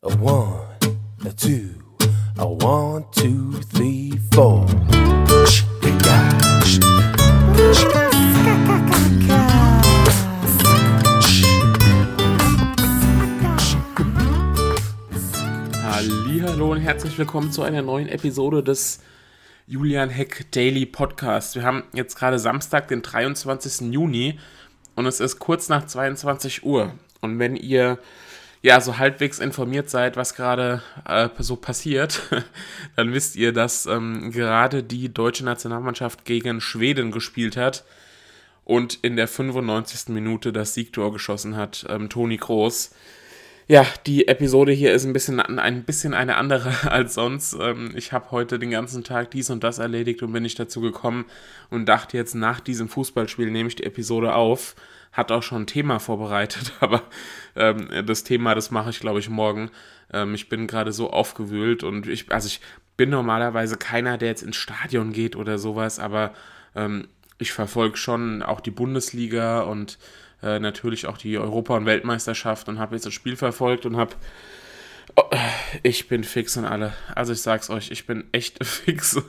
A one, a two, a one, two, three, four. Hallo und herzlich willkommen zu einer neuen Episode des Julian Heck Daily Podcast. Wir haben jetzt gerade Samstag, den 23. Juni und es ist kurz nach 22 Uhr. Und wenn ihr ja so halbwegs informiert seid, was gerade äh, so passiert, dann wisst ihr, dass ähm, gerade die deutsche Nationalmannschaft gegen Schweden gespielt hat und in der 95. Minute das Siegtor geschossen hat, ähm, Toni Kroos. Ja, die Episode hier ist ein bisschen, ein bisschen eine andere als sonst. Ähm, ich habe heute den ganzen Tag dies und das erledigt und bin nicht dazu gekommen und dachte jetzt nach diesem Fußballspiel nehme ich die Episode auf hat auch schon ein Thema vorbereitet, aber ähm, das Thema, das mache ich, glaube ich, morgen. Ähm, ich bin gerade so aufgewühlt und ich, also ich bin normalerweise keiner, der jetzt ins Stadion geht oder sowas, aber ähm, ich verfolge schon auch die Bundesliga und natürlich auch die Europa- und Weltmeisterschaft und habe jetzt das Spiel verfolgt und habe oh, ich bin fix und alle. Also ich sag's euch, ich bin echt fix,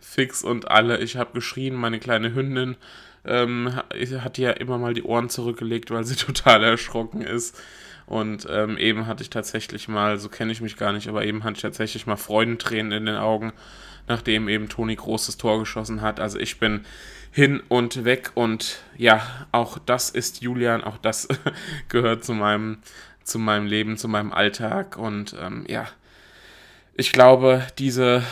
fix und alle. Ich habe geschrien, meine kleine Hündin ähm, hat ja immer mal die Ohren zurückgelegt, weil sie total erschrocken ist. Und ähm, eben hatte ich tatsächlich mal, so kenne ich mich gar nicht, aber eben hatte ich tatsächlich mal Freudentränen in den Augen, nachdem eben Toni großes Tor geschossen hat. Also ich bin hin und weg und ja, auch das ist Julian, auch das gehört zu meinem, zu meinem Leben, zu meinem Alltag und ähm, ja, ich glaube, diese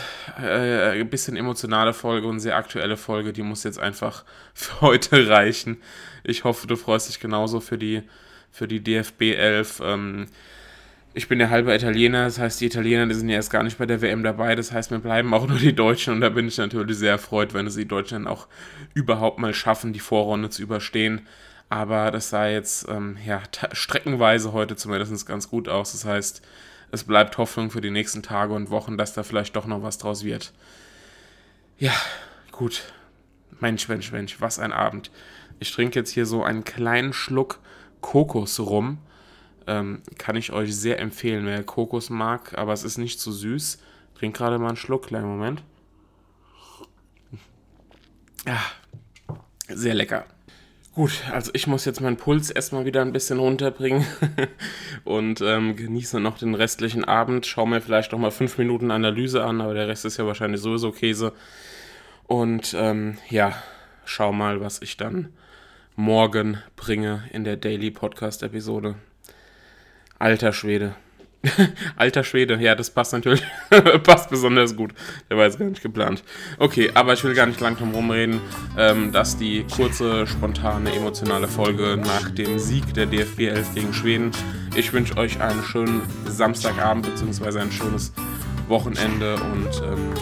äh, bisschen emotionale Folge und sehr aktuelle Folge, die muss jetzt einfach für heute reichen. Ich hoffe, du freust dich genauso für die, für die DFB 11. Ähm, ich bin der halbe Italiener, das heißt, die Italiener, die sind ja erst gar nicht bei der WM dabei, das heißt, mir bleiben auch nur die Deutschen und da bin ich natürlich sehr erfreut, wenn es die Deutschen auch überhaupt mal schaffen, die Vorrunde zu überstehen. Aber das sah jetzt ähm, ja, streckenweise heute zumindest ganz gut aus. Das heißt, es bleibt Hoffnung für die nächsten Tage und Wochen, dass da vielleicht doch noch was draus wird. Ja, gut. Mensch, Mensch, Mensch, was ein Abend. Ich trinke jetzt hier so einen kleinen Schluck Kokos rum. Ähm, kann ich euch sehr empfehlen, wer Kokos mag, aber es ist nicht zu süß. Trink gerade mal einen Schluck, kleinen Moment. Ja, sehr lecker. Gut, also ich muss jetzt meinen Puls erstmal wieder ein bisschen runterbringen und ähm, genieße noch den restlichen Abend. Schau mir vielleicht noch mal fünf Minuten Analyse an, aber der Rest ist ja wahrscheinlich sowieso Käse. Und ähm, ja, schau mal, was ich dann morgen bringe in der Daily Podcast Episode. Alter Schwede. Alter Schwede, ja, das passt natürlich, passt besonders gut. Der war jetzt gar nicht geplant. Okay, aber ich will gar nicht lang drum rumreden. Ähm, dass die kurze, spontane, emotionale Folge nach dem Sieg der DFB 11 gegen Schweden. Ich wünsche euch einen schönen Samstagabend bzw. ein schönes Wochenende und ähm,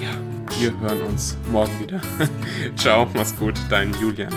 ja, wir hören uns morgen wieder. Ciao, mach's gut, dein Julian.